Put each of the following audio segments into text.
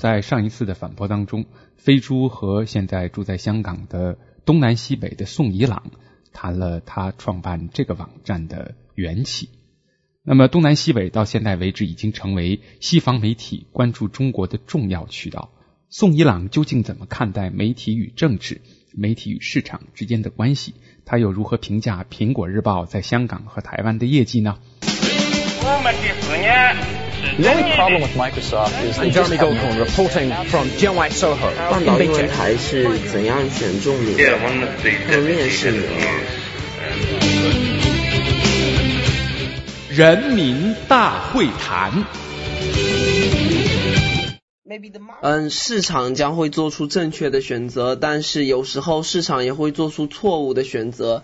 在上一次的反驳当中，飞猪和现在住在香港的东南西北的宋怡朗谈了他创办这个网站的缘起。那么东南西北到现在为止已经成为西方媒体关注中国的重要渠道。宋怡朗究竟怎么看待媒体与政治、媒体与市场之间的关系？他又如何评价《苹果日报》在香港和台湾的业绩呢？The only problem with Microsoft is that Jeremy Goldcorn reporting from Jianwhite Soho 半岛英文台是怎样选中你的？Yeah, one of the 他们面试 deputy 你 editor 了。news. 人民大会谈。嗯，市场将会做出正确的选择，但是有时候市场也会做出错误的选择。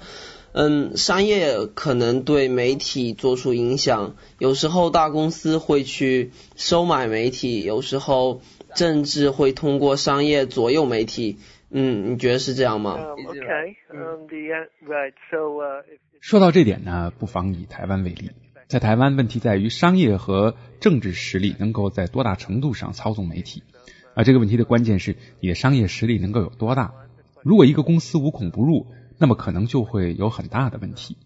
嗯，商业可能对媒体做出影响，有时候大公司会去收买媒体，有时候政治会通过商业左右媒体。嗯，你觉得是这样吗？Um, okay. Um, the uh, right. So uh, if 说到这点呢，不妨以台湾为例。在台湾，问题在于商业和政治实力能够在多大程度上操纵媒体啊？这个问题的关键是你的商业实力能够有多大。如果一个公司无孔不入，那么可能就会有很大的问题。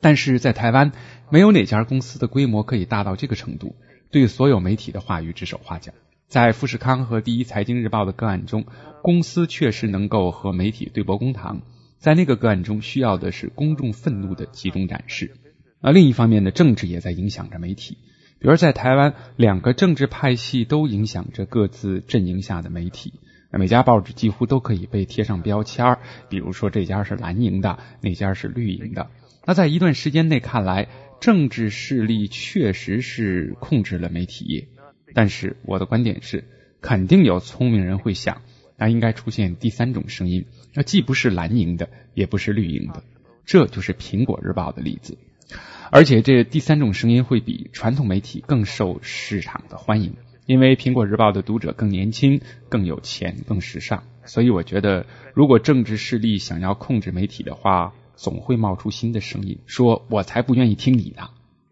但是在台湾，没有哪家公司的规模可以大到这个程度，对所有媒体的话语指手画脚。在富士康和第一财经日报的个案中，公司确实能够和媒体对簿公堂。在那个个案中，需要的是公众愤怒的集中展示。而另一方面呢，政治也在影响着媒体。比如在台湾，两个政治派系都影响着各自阵营下的媒体。每家报纸几乎都可以被贴上标签儿，比如说这家是蓝营的，那家是绿营的。那在一段时间内看来，政治势力确实是控制了媒体。但是我的观点是，肯定有聪明人会想，那应该出现第三种声音，那既不是蓝营的，也不是绿营的，这就是苹果日报的例子。而且这第三种声音会比传统媒体更受市场的欢迎，因为苹果日报的读者更年轻、更有钱、更时尚。所以我觉得，如果政治势力想要控制媒体的话，总会冒出新的声音，说我才不愿意听你的，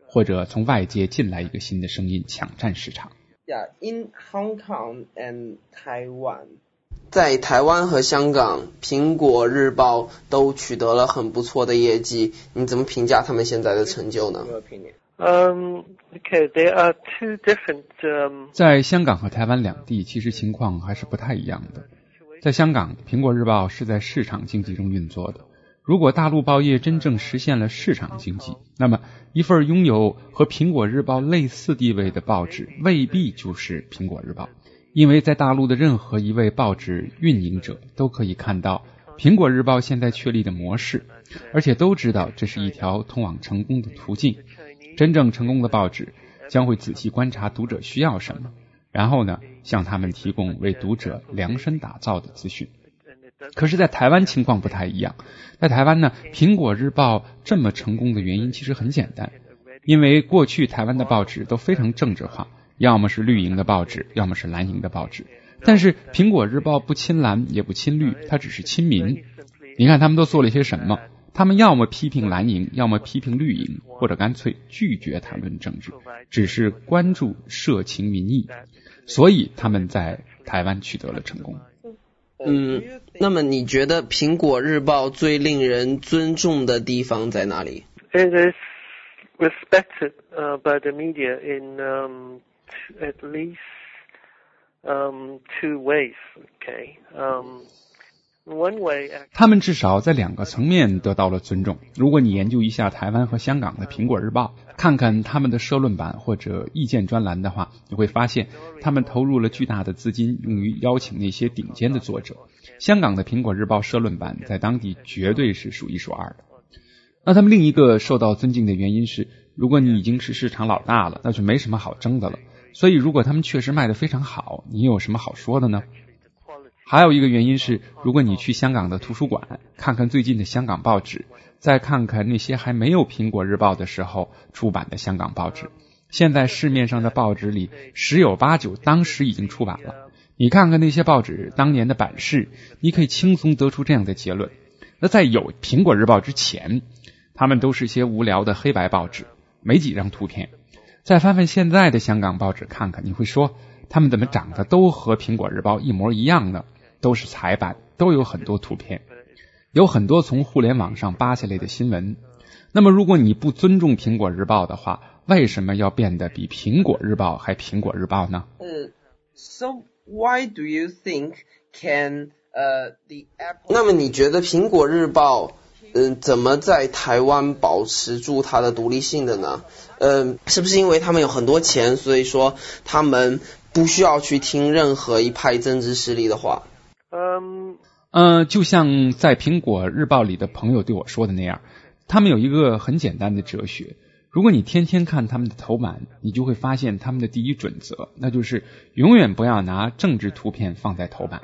或者从外界进来一个新的声音，抢占市场。Yeah, in Hong Kong and Taiwan，在台湾和香港，苹果日报都取得了很不错的业绩。你怎么评价他们现在的成就呢？Um, okay, there are two different 在香港和台湾两地，其实情况还是不太一样的。在香港，苹果日报是在市场经济中运作的。如果大陆报业真正实现了市场经济，那么一份拥有和苹果日报类似地位的报纸未必就是苹果日报，因为在大陆的任何一位报纸运营者都可以看到苹果日报现在确立的模式，而且都知道这是一条通往成功的途径。真正成功的报纸将会仔细观察读者需要什么，然后呢，向他们提供为读者量身打造的资讯。可是，在台湾情况不太一样。在台湾呢，苹果日报这么成功的原因其实很简单，因为过去台湾的报纸都非常政治化，要么是绿营的报纸，要么是蓝营的报纸。但是苹果日报不亲蓝也不亲绿，它只是亲民。你看他们都做了些什么？他们要么批评蓝营，要么批评绿营，或者干脆拒绝谈论政治，只是关注社情民意。所以他们在台湾取得了成功。嗯，那么你觉得《苹果日报》最令人尊重的地方在哪里？It is respected by the media in at least two ways. Okay. 他们至少在两个层面得到了尊重。如果你研究一下台湾和香港的《苹果日报》，看看他们的社论版或者意见专栏的话，你会发现他们投入了巨大的资金，用于邀请那些顶尖的作者。香港的《苹果日报》社论版在当地绝对是数一数二的。那他们另一个受到尊敬的原因是，如果你已经是市场老大了，那就没什么好争的了。所以，如果他们确实卖得非常好，你有什么好说的呢？还有一个原因是，如果你去香港的图书馆看看最近的香港报纸，再看看那些还没有《苹果日报》的时候出版的香港报纸，现在市面上的报纸里十有八九当时已经出版了。你看看那些报纸当年的版式，你可以轻松得出这样的结论：那在有《苹果日报》之前，他们都是些无聊的黑白报纸，没几张图片。再翻翻现在的香港报纸看看，你会说他们怎么长得都和苹果日报一模一样呢？都是彩版，都有很多图片，有很多从互联网上扒下来的新闻。那么，如果你不尊重苹果日报的话，为什么要变得比苹果日报还苹果日报呢？呃，So why do you think can 呃，the Apple？那么你觉得苹果日报嗯怎么在台湾保持住它的独立性的呢？嗯，是不是因为他们有很多钱，所以说他们不需要去听任何一派政治势力的话嗯，就像在苹果日报里的朋友对我说的那样，他们有一个很简单的哲学。如果你天天看他们的头版，你就会发现他们的第一准则，那就是永远不要拿政治图片放在头版，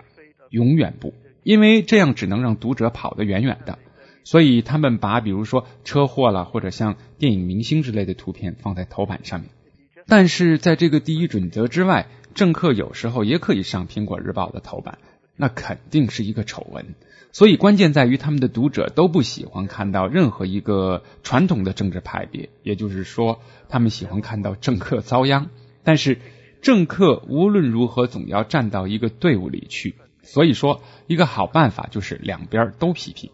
永远不，因为这样只能让读者跑得远远的。所以他们把比如说车祸了，或者像电影明星之类的图片放在头版上面。但是在这个第一准则之外，政客有时候也可以上苹果日报的头版。那肯定是一个丑闻，所以关键在于他们的读者都不喜欢看到任何一个传统的政治派别，也就是说，他们喜欢看到政客遭殃。但是政客无论如何总要站到一个队伍里去，所以说一个好办法就是两边都批评。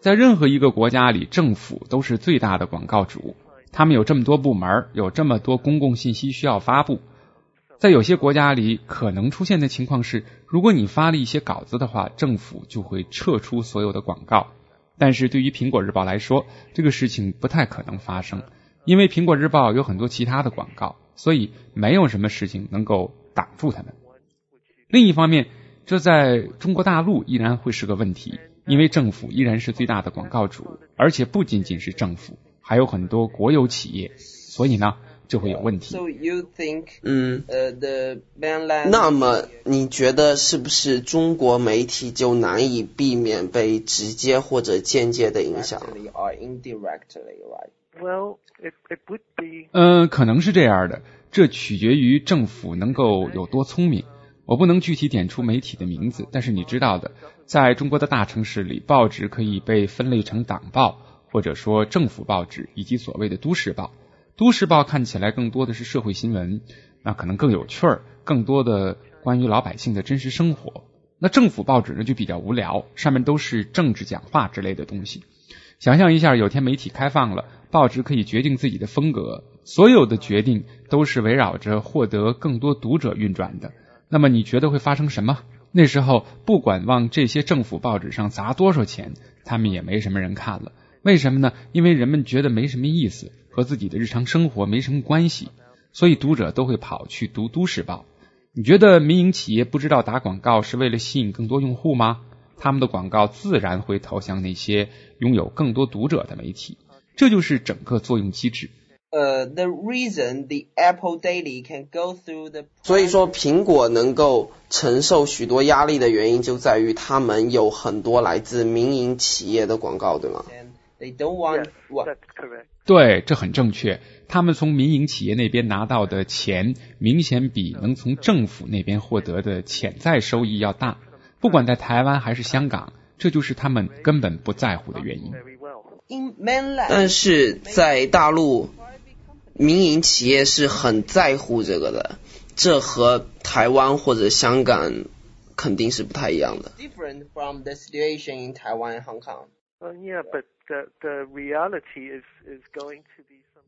在任何一个国家里，政府都是最大的广告主，他们有这么多部门，有这么多公共信息需要发布。在有些国家里，可能出现的情况是，如果你发了一些稿子的话，政府就会撤出所有的广告。但是对于苹果日报来说，这个事情不太可能发生，因为苹果日报有很多其他的广告，所以没有什么事情能够挡住他们。另一方面，这在中国大陆依然会是个问题，因为政府依然是最大的广告主，而且不仅仅是政府，还有很多国有企业，所以呢。就会有问题。嗯，那么你觉得是不是中国媒体就难以避免被直接或者间接的影响嗯，可能是这样的，这取决于政府能够有多聪明。我不能具体点出媒体的名字，但是你知道的，在中国的大城市里，报纸可以被分类成党报，或者说政府报纸，以及所谓的都市报。都市报看起来更多的是社会新闻，那可能更有趣儿，更多的关于老百姓的真实生活。那政府报纸呢就比较无聊，上面都是政治讲话之类的东西。想象一下，有天媒体开放了，报纸可以决定自己的风格，所有的决定都是围绕着获得更多读者运转的。那么你觉得会发生什么？那时候不管往这些政府报纸上砸多少钱，他们也没什么人看了。为什么呢？因为人们觉得没什么意思。和自己的日常生活没什么关系，所以读者都会跑去读都市报。你觉得民营企业不知道打广告是为了吸引更多用户吗？他们的广告自然会投向那些拥有更多读者的媒体，这就是整个作用机制。呃，the reason the Apple Daily can go through the 所以说苹果能够承受许多压力的原因就在于他们有很多来自民营企业的广告，对吗？They don't want what? correct. 对，这很正确。他们从民营企业那边拿到的钱，明显比能从政府那边获得的潜在收益要大。不管在台湾还是香港，这就是他们根本不在乎的原因。但是在大陆，民营企业是很在乎这个的，这和台湾或者香港肯定是不太一样的。Different from the situation in Taiwan and Hong Kong. Yeah, but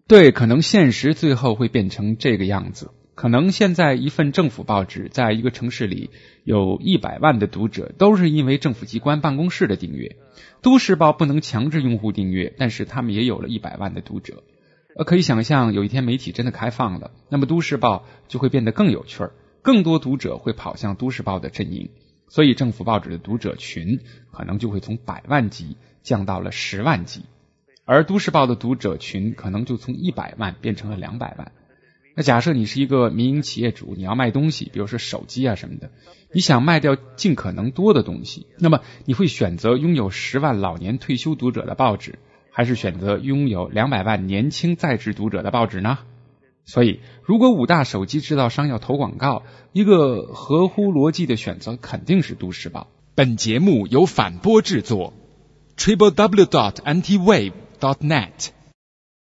对，可能现实最后会变成这个样子。可能现在一份政府报纸在一个城市里有一百万的读者，都是因为政府机关办公室的订阅。都市报不能强制用户订阅，但是他们也有了一百万的读者。可以想象，有一天媒体真的开放了，那么都市报就会变得更有趣儿，更多读者会跑向都市报的阵营，所以政府报纸的读者群可能就会从百万级。降到了十万级，而都市报的读者群可能就从一百万变成了两百万。那假设你是一个民营企业主，你要卖东西，比如说手机啊什么的，你想卖掉尽可能多的东西，那么你会选择拥有十万老年退休读者的报纸，还是选择拥有两百万年轻在职读者的报纸呢？所以，如果五大手机制造商要投广告，一个合乎逻辑的选择肯定是都市报。本节目由反播制作。www.antiwave.net.